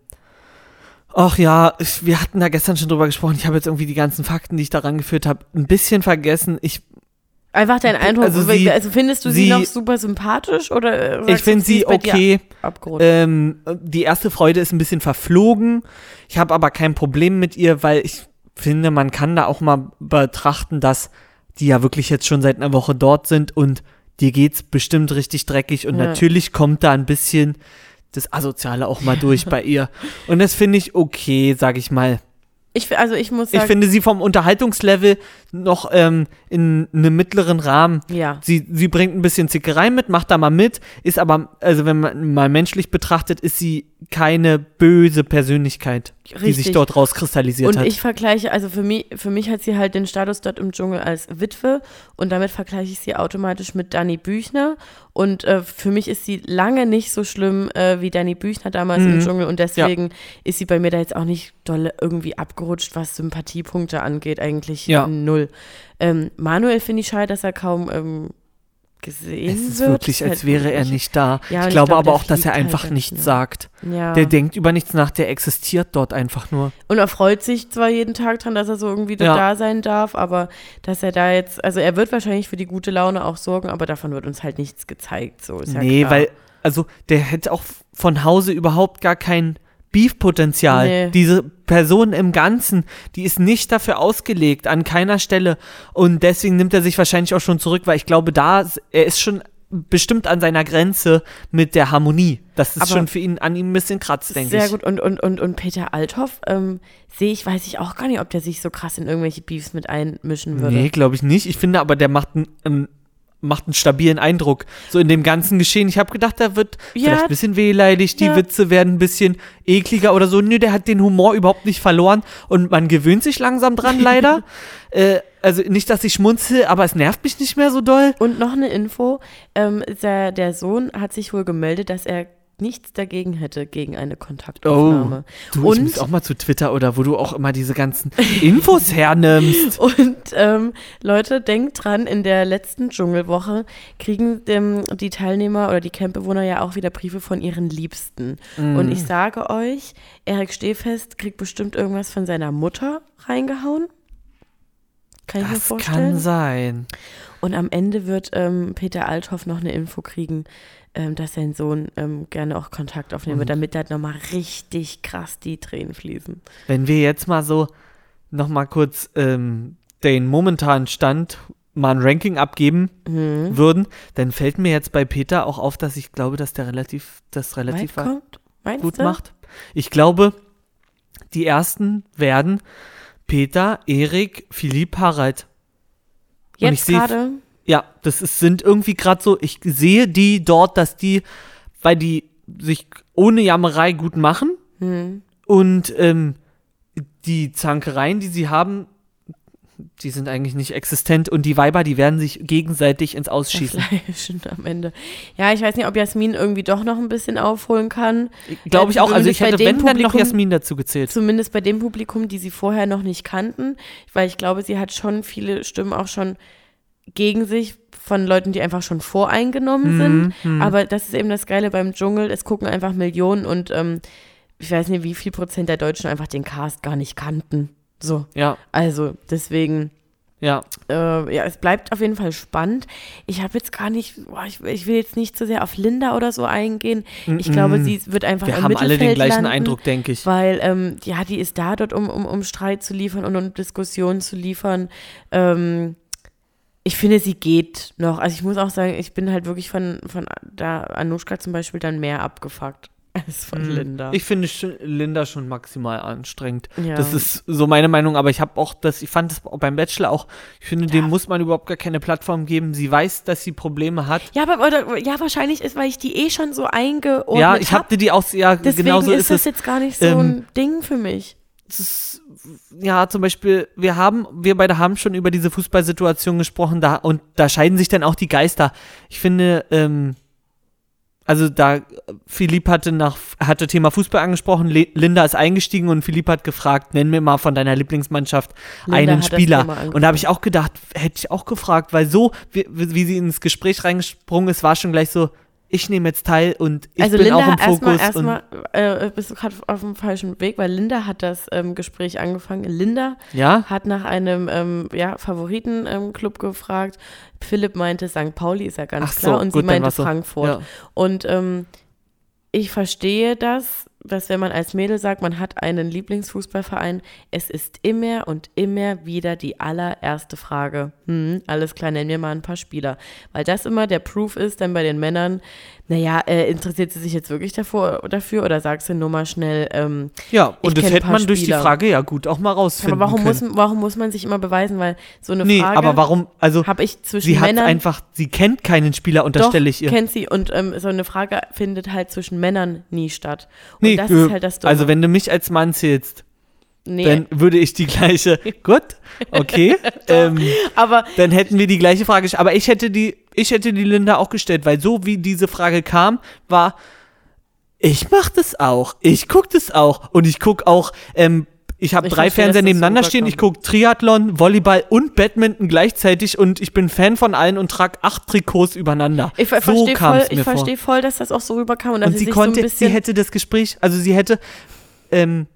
ach ja, ich, wir hatten da gestern schon drüber gesprochen. Ich habe jetzt irgendwie die ganzen Fakten, die ich da rangeführt habe, ein bisschen vergessen. Ich, Einfach dein Eindruck, Also also, sie- findest du sie, sie- noch super sympathisch oder äh, ich finde sie dir okay. Ähm, die erste Freude ist ein bisschen verflogen. Ich habe aber kein Problem mit ihr, weil ich finde, man kann da auch mal betrachten, dass die ja wirklich jetzt schon seit einer Woche dort sind und dir geht's bestimmt richtig dreckig und Ja. natürlich kommt da ein bisschen das Asoziale auch mal durch bei ihr. Und das finde ich okay, sag ich mal. Ich, also ich muss sagen, Ich finde sie vom Unterhaltungslevel noch ähm, in einem mittleren Rahmen. ja. Sie, sie bringt ein bisschen Zickerei mit, macht da mal mit, ist aber, also wenn man mal menschlich betrachtet, ist sie keine böse Persönlichkeit, die sich Richtig. dort rauskristallisiert Und hat. ich vergleiche, also für mich, für mich hat sie halt den Status dort im Dschungel als Witwe und damit vergleiche ich sie automatisch mit Dani Büchner. Und äh, für mich ist sie lange nicht so schlimm äh, wie Dani Büchner damals im Mhm. Dschungel und deswegen ist sie bei mir da jetzt auch nicht dolle irgendwie abgerutscht, was Sympathiepunkte angeht, eigentlich Ja. null. Ähm, Manuel finde ich schade, dass er kaum ähm, gesehen es ist wird. wirklich, als halt wäre er nicht da. Ja, ich ich glaube glaube, aber der auch, dass er halt einfach ganz nichts sagt. Ja. Der denkt über nichts nach, der existiert dort einfach nur. Und er freut sich zwar jeden Tag dran, dass er so irgendwie Ja. da sein darf, aber dass er da jetzt, also er wird wahrscheinlich für die gute Laune auch sorgen, aber davon wird uns halt nichts gezeigt. So ist nee, weil, also der hätte auch von Hause überhaupt gar kein Beef-Potenzial. Nee. Diese Person im Ganzen, die ist nicht dafür ausgelegt, an keiner Stelle. Und deswegen nimmt er sich wahrscheinlich auch schon zurück, weil ich glaube, da, er ist schon bestimmt an seiner Grenze mit der Harmonie. Das ist Aber schon für ihn an ihm ein bisschen kratzt, denke Sehr ich. gut. Und, und, und, und Peter Althoff, ähm, sehe ich, weiß ich auch gar nicht, ob der sich so krass in irgendwelche Beefs mit einmischen würde. Nee, glaube ich nicht. Ich finde aber, der macht einen, ähm, macht einen stabilen Eindruck. So in dem ganzen Geschehen. Ich habe gedacht, der wird Ja. vielleicht ein bisschen wehleidig, die Ja. Witze werden ein bisschen ekliger oder so. Nö, der hat den Humor überhaupt nicht verloren und man gewöhnt sich langsam dran, leider. äh, also nicht, dass ich schmunzel, aber es nervt mich nicht mehr so doll. Und noch eine Info, ähm, der, der Sohn hat sich wohl gemeldet, dass er nichts dagegen hätte, gegen eine Kontaktaufnahme. Oh, Du, ich Und- muss auch mal zu Twitter oder wo du auch immer diese ganzen Infos hernimmst. Und ähm, Leute, denkt dran, in der letzten Dschungelwoche kriegen ähm, die Teilnehmer oder die Campbewohner ja auch wieder Briefe von ihren Liebsten. Und Mm. ich sage euch, Erik Stehfest kriegt bestimmt irgendwas von seiner Mutter reingehauen. Kann ich mir Das vorstellen. kann sein. Und am Ende wird ähm, Peter Althoff noch eine Info kriegen, ähm, dass sein Sohn ähm, gerne auch Kontakt aufnehmen Mhm. wird, damit da nochmal richtig krass die Tränen fließen. Wenn wir jetzt mal so noch mal kurz ähm, den momentanen Stand mal ein Ranking abgeben Mhm. würden, dann fällt mir jetzt bei Peter auch auf, dass ich glaube, dass der relativ das relativ gut du? macht. Ich glaube, die ersten werden Peter, Erik, Philipp, Harald. Jetzt gerade? Ja, das ist, sind irgendwie gerade so, ich sehe die dort, dass die, weil die sich ohne Jammerei gut machen Hm. und ähm, die Zankereien, die sie haben, die sind eigentlich nicht existent und die Weiber, die werden sich gegenseitig ins Ausschießen. Am Ende. Ja, ich weiß nicht, ob Jasmin irgendwie doch noch ein bisschen aufholen kann. Glaube ich auch. Also ich hätte, wenn, dann noch Publikum- Jasmin dazu gezählt. Zumindest bei dem Publikum, die sie vorher noch nicht kannten. Weil ich glaube, sie hat schon viele Stimmen auch schon gegen sich von Leuten, die einfach schon voreingenommen sind. Mhm, Aber das ist eben das Geile beim Dschungel. Es gucken einfach Millionen und ähm, ich weiß nicht, wie viel Prozent der Deutschen einfach den Cast gar nicht kannten. So, Ja, also deswegen. ja. Äh, ja, es bleibt auf jeden Fall spannend. Ich habe jetzt gar nicht, boah, ich, ich will jetzt nicht zu sehr auf Linda oder so eingehen. Ich glaube, Mhm. sie wird einfach Wir im haben alle den Mittelfeld gleichen landen, Eindruck, denke ich. Weil, ähm, ja, die ist da dort, um, um, um Streit zu liefern und um Diskussionen zu liefern. Ähm, ich finde, sie geht noch. Also ich muss auch sagen, ich bin halt wirklich von, von da Anushka zum Beispiel dann mehr abgefuckt als von Linda. Mhm. Ich finde Linda schon maximal anstrengend. Ja. Das ist so meine Meinung, aber ich habe auch das, ich fand das beim Bachelor auch, ich finde, dem muss man überhaupt gar keine Plattform geben. Sie weiß, dass sie Probleme hat. ja, aber oder, ja, wahrscheinlich ist, weil ich die eh schon so eingeordnet ja, ich habe. hatte die auch, ja, Deswegen genau so ist ist das es. jetzt gar nicht so Ähm, ein Ding für mich. es ist, ja, zum Beispiel, wir haben, wir beide haben schon über diese Fußballsituation gesprochen, da, und da scheiden sich dann auch die Geister. Ich finde, ähm, also da, Philipp hatte nach, hatte Thema Fußball angesprochen, Le Linda ist eingestiegen und Philipp hat gefragt, nenn mir mal von deiner Lieblingsmannschaft Linda einen Spieler. Und da habe ich auch gedacht, hätte ich auch gefragt, weil so, wie, wie sie ins Gespräch reingesprungen ist, war schon gleich so, ich nehme jetzt teil und ich also bin Linda, auch im Fokus. und, erstmal äh, bist du gerade auf dem falschen Weg, weil Linda hat das ähm, Gespräch angefangen. Linda ja, hat nach einem ähm, ja, Favoritenclub gefragt. Philipp meinte, St. Pauli ist ja ganz Ach so, klar. Und gut, sie meinte so. Frankfurt. Ja. Und ähm, ich verstehe das, dass wenn man als Mädel sagt, man hat einen Lieblingsfußballverein, es ist immer und immer wieder die allererste Frage. Hm, alles klar, nennen wir mal ein paar Spieler. Weil das immer der Proof ist, dann bei den Männern, naja, äh, interessiert sie sich jetzt wirklich davor, dafür oder sagst du nur mal schnell, ähm, Ja, und das hätte man durch die Spieler. Frage ja gut auch mal rausfinden aber warum können. muss, warum muss man sich immer beweisen? Weil so eine nee, Frage aber warum, also habe ich zwischen sie hat Männern einfach, sie kennt keinen Spieler, unterstelle ich ihr. kennt sie. Und ähm, so eine Frage findet halt zwischen Männern nie statt. Und Nee, das äh, ist halt das Dumme. also wenn du mich als Mann zählst, nee, dann würde ich die gleiche, gut, okay, ähm, aber dann hätten wir die gleiche Frage, aber ich hätte die, ich hätte die Linda auch gestellt, weil so wie diese Frage kam, war, ich mach das auch, ich guck das auch und ich guck auch, ähm, ich habe Ich drei Fernseher nebeneinander stehen, ich guck Triathlon, Volleyball und Badminton gleichzeitig und ich bin Fan von allen und trag acht Trikots übereinander. ich ver so verstehe voll, ich verstehe voll, dass das auch so rüberkam und dass Und sie sie konnte, so sie hätte das Gespräch, also sie hätte ähm,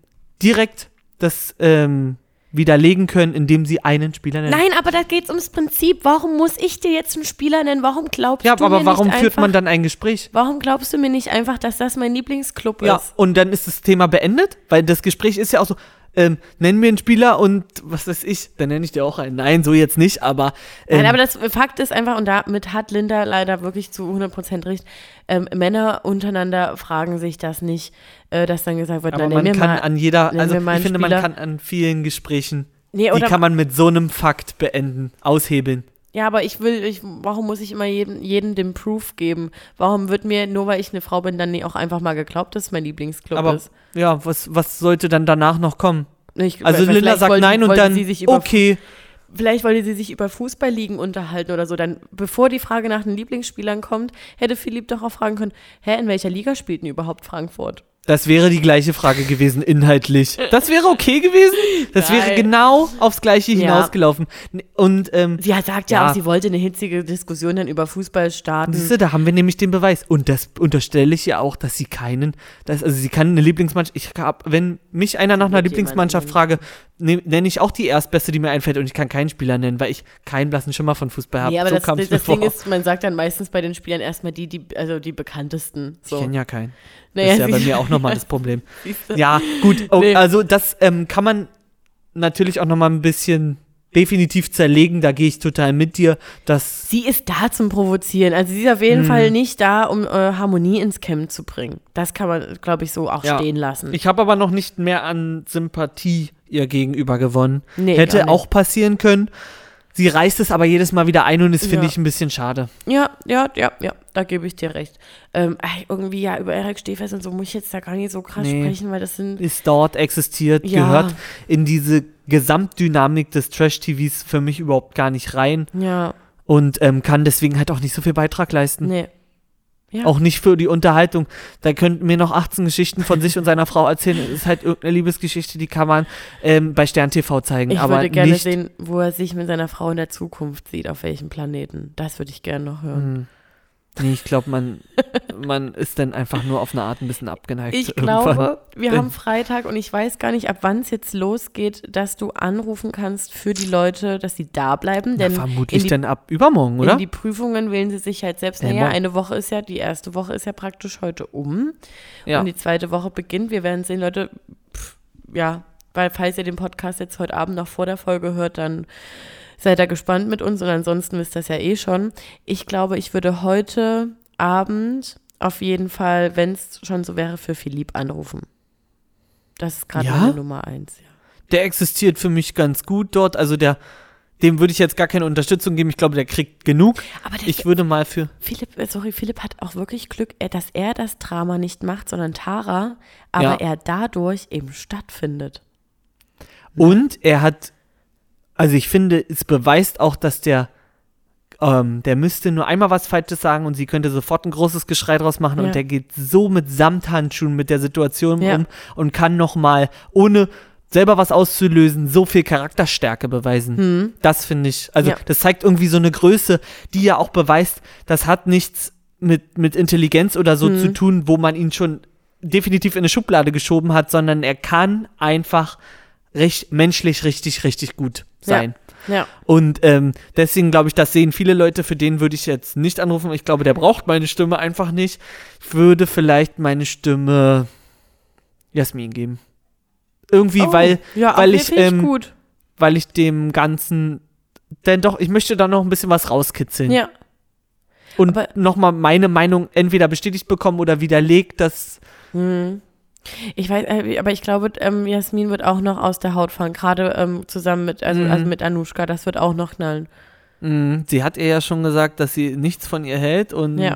direkt das ähm, widerlegen können, indem sie einen Spieler nennt. Nein, aber da geht es ums Prinzip. Warum muss ich dir jetzt einen Spieler nennen? Warum glaubst ja, du aber mir warum nicht führt einfach, man dann ein Gespräch? Warum glaubst du mir nicht einfach, dass das mein Lieblingsclub Ja, ist? und dann ist das Thema beendet, weil das Gespräch ist ja auch so, ähm, nenn mir einen Spieler und was weiß ich, dann nenne ich dir auch einen. Nein, so jetzt nicht, aber, ähm, Nein, aber das Fakt ist einfach, und damit hat Linda leider wirklich zu 100% recht, ähm, Männer untereinander fragen sich das nicht, äh, dass dann gesagt wird, aber na, man kann mal, an jeder, also ich finde, man Spieler. kann an vielen Gesprächen, nee, die kann man mit so einem Fakt beenden, aushebeln. Ja, aber ich will, ich, warum muss ich immer jedem, jedem den Proof geben? Warum wird mir, nur weil ich eine Frau bin, dann nie auch einfach mal geglaubt, dass es mein Lieblingsclub Aber ist? ja, was, was sollte dann danach noch kommen? Ich, Also Linda sagt wollte- nein und dann, sie sich über okay, Vielleicht wollte sie sich über Fußballligen unterhalten oder so. Dann, bevor die Frage nach den Lieblingsspielern kommt, hätte Philipp doch auch fragen können, hä, in welcher Liga spielt denn überhaupt Frankfurt? Das wäre die gleiche Frage gewesen, inhaltlich. Das wäre okay gewesen. Das wäre Nein. genau aufs Gleiche Ja. hinausgelaufen. Und ähm, Sie hat- sagt ja, Ja. auch, sie wollte eine hitzige Diskussion dann über Fußball starten. siehst du, da haben wir nämlich den Beweis. Und das unterstelle ich ja auch, dass sie keinen, dass, also sie kann eine Lieblingsmannschaft, ich hab, wenn mich einer nach einer Lieblingsmannschaft frage, ne, nenne ich auch die erstbeste, die mir einfällt und ich kann keinen Spieler nennen, weil ich keinen blassen Schimmer von Fußball habe. Nee, aber so das, das, das Ding vor. ist, man sagt dann meistens bei den Spielern erstmal die, die, also die bekanntesten. ich So. kenne ja keinen. Naja, das ist ja bei mir auch nochmal das Problem. Ja, gut. Oh, Nee. Also das ähm, kann man natürlich auch nochmal ein bisschen definitiv zerlegen. Da gehe ich total mit dir, dass Sie ist da zum Provozieren. Also sie ist auf jeden Hm. Fall nicht da, um äh, Harmonie ins Camp zu bringen. Das kann man, glaube ich, so auch Ja. stehen lassen. ich habe aber noch nicht mehr an Sympathie ihr gegenüber gewonnen. Nee, Hätte auch passieren können. Sie reißt es aber jedes Mal wieder ein und das finde Ja. ich ein bisschen schade. Ja, ja, ja, ja, da gebe ich dir recht. Ähm, irgendwie, ja, über Erik Stehfest und so muss ich jetzt da gar nicht so krass Nee. sprechen, weil das sind. Ist dort, existiert, Ja. gehört in diese Gesamtdynamik des Trash-TVs für mich überhaupt gar nicht rein Ja, und ähm, kann deswegen halt auch nicht so viel Beitrag leisten. nee. Ja. Auch nicht für die Unterhaltung. Da könnten mir noch 18 Geschichten von sich und seiner Frau erzählen. Es ist halt irgendeine Liebesgeschichte, die kann man ähm, bei Stern TV zeigen. Ich würde gerne sehen, wo er sich mit seiner Frau in der Zukunft sieht, auf welchem Planeten. Das würde ich gerne noch hören. Hm. Nee, ich glaube, man, man ist dann einfach nur auf eine Art ein bisschen abgeneigt. Ich irgendwann. glaube, wir haben Freitag und ich weiß gar nicht, ab wann es jetzt losgeht, dass du anrufen kannst für die Leute, dass sie da bleiben. Na, Denn vermutlich in die, dann ab übermorgen, oder? in die Prüfungen wählen sie sich halt selbst. Ja, Naja, eine Woche ist ja, die erste Woche ist ja praktisch heute um. ja. Und die zweite Woche beginnt. Wir werden sehen, Leute, pff, ja, weil falls ihr den Podcast jetzt heute Abend noch vor der Folge hört, dann seid da gespannt mit uns und ansonsten wisst ihr das ja eh schon. Ich glaube, ich würde heute Abend auf jeden Fall, wenn es schon so wäre, für Philipp anrufen. Das ist gerade Ja? meine Nummer eins. Ja. Der existiert für mich ganz gut dort. Also der, dem würde ich jetzt gar keine Unterstützung geben. Ich glaube, der kriegt genug. Aber der Ich würde mal für. Philipp, äh, sorry, Philipp hat auch wirklich Glück, äh, dass er das Drama nicht macht, sondern Tara, aber Ja. er dadurch eben stattfindet. Und er hat, also ich finde, es beweist auch, dass der, ähm, der müsste nur einmal was Falsches sagen und sie könnte sofort ein großes Geschrei draus machen Ja. und der geht so mit Samthandschuhen mit der Situation Ja. um und kann nochmal, ohne selber was auszulösen, so viel Charakterstärke beweisen. Das finde ich, also Hm. Ja. das zeigt irgendwie so eine Größe, die ja auch beweist, das hat nichts mit, mit Intelligenz oder Hm. so zu tun, wo man ihn schon definitiv in eine Schublade geschoben hat, sondern er kann einfach recht, menschlich richtig, richtig gut sein. Ja. Und ähm, deswegen glaube ich, das sehen viele Leute, für den würde ich jetzt nicht anrufen. Ich glaube, der braucht meine Stimme einfach nicht. Ich würde vielleicht meine Stimme Jasmin geben. Irgendwie, Oh, weil, ja, weil ich, ähm, gut. weil ich dem Ganzen, denn doch, ich möchte da noch ein bisschen was rauskitzeln. Ja, und nochmal meine Meinung entweder bestätigt bekommen oder widerlegt, dass, hm. Ich weiß, äh, aber ich glaube, ähm, Jasmin wird auch noch aus der Haut fallen, gerade ähm, zusammen mit, also, Mhm. also mit Anushka, das wird auch noch knallen. mh, sie hat ihr ja schon gesagt, dass sie nichts von ihr hält und Ja.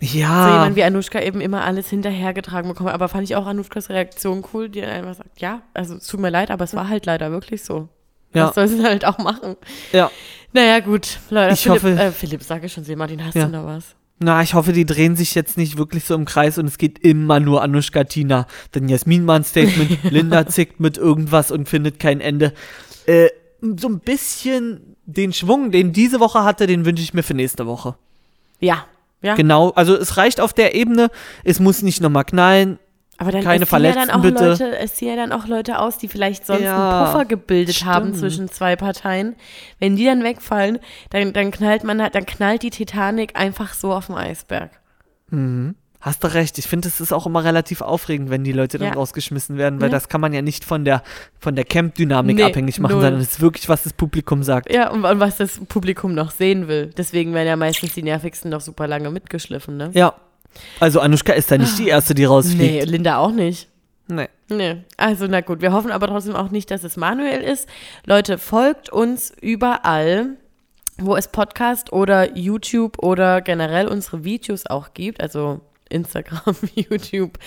ja, So jemand wie Anushka eben immer alles hinterhergetragen bekommen. Aber fand ich auch Anushkas Reaktion cool, die einfach sagt, ja, also es tut mir leid, aber es war halt leider wirklich so. Ja. Was soll sie halt auch machen? ja. Naja, gut, Leute. Ich Philipp, hoffe- äh, Philipp, sage schon, Martin, hast Ja. du noch was? Na, ich hoffe, die drehen sich jetzt nicht wirklich so im Kreis und es geht immer nur Anushka Tina. Denn Jasmin mal ein Statement, Linda zickt mit irgendwas und findet kein Ende. Äh, so ein bisschen den Schwung, den diese Woche hatte, den wünsche ich mir für nächste Woche. Ja, ja. Genau, also es reicht auf der Ebene, es muss nicht nochmal knallen. Aber dann Keine es ziehen ja dann Verletzten, auch bitte. Leute, es ziehen ja dann auch Leute aus, die vielleicht sonst Ja, einen Puffer gebildet haben stimmt. zwischen zwei Parteien. Wenn die dann wegfallen, dann, dann knallt man halt, dann knallt die Titanic einfach so auf dem Eisberg. Hast du recht, ich finde, es ist auch immer relativ aufregend, wenn die Leute dann Ja. rausgeschmissen werden, weil Ja. das kann man ja nicht von der, von der Camp-Dynamik Nee, abhängig machen, null. sondern es ist wirklich, was das Publikum sagt. Ja, und, und was das Publikum noch sehen will. Deswegen werden ja meistens die Nervigsten noch super lange mitgeschliffen, ne? Ja. Also Anushka ist da nicht die Erste, die Nee, rausfliegt. Linda auch nicht. Nee. Nee, also na gut, wir hoffen aber trotzdem auch nicht, dass es Manuel ist. Leute, folgt uns überall, wo es Podcast oder YouTube oder generell unsere Videos auch gibt, also Instagram, YouTube,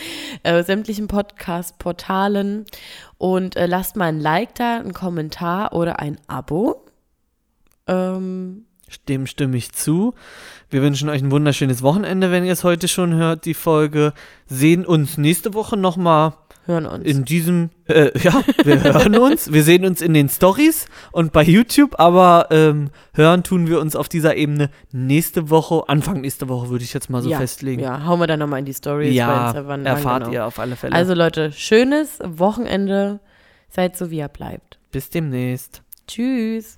äh, sämtlichen Podcast-Portalen und äh, lasst mal ein Like da, einen Kommentar oder ein Abo. Ähm, Dem stimme ich zu. Wir wünschen euch ein wunderschönes Wochenende, wenn ihr es heute schon hört, die Folge. Sehen uns nächste Woche nochmal hören uns. in diesem, äh, ja, wir hören uns. Wir sehen uns in den Stories und bei YouTube, aber ähm, hören tun wir uns auf dieser Ebene nächste Woche, Anfang nächste Woche würde ich jetzt mal so ja, festlegen. Ja, hauen wir dann nochmal in die Stories. Ja, wann erfahrt genau. ihr auf alle Fälle. Also Leute, schönes Wochenende. Seid so, wie ihr bleibt. bis demnächst. Tschüss.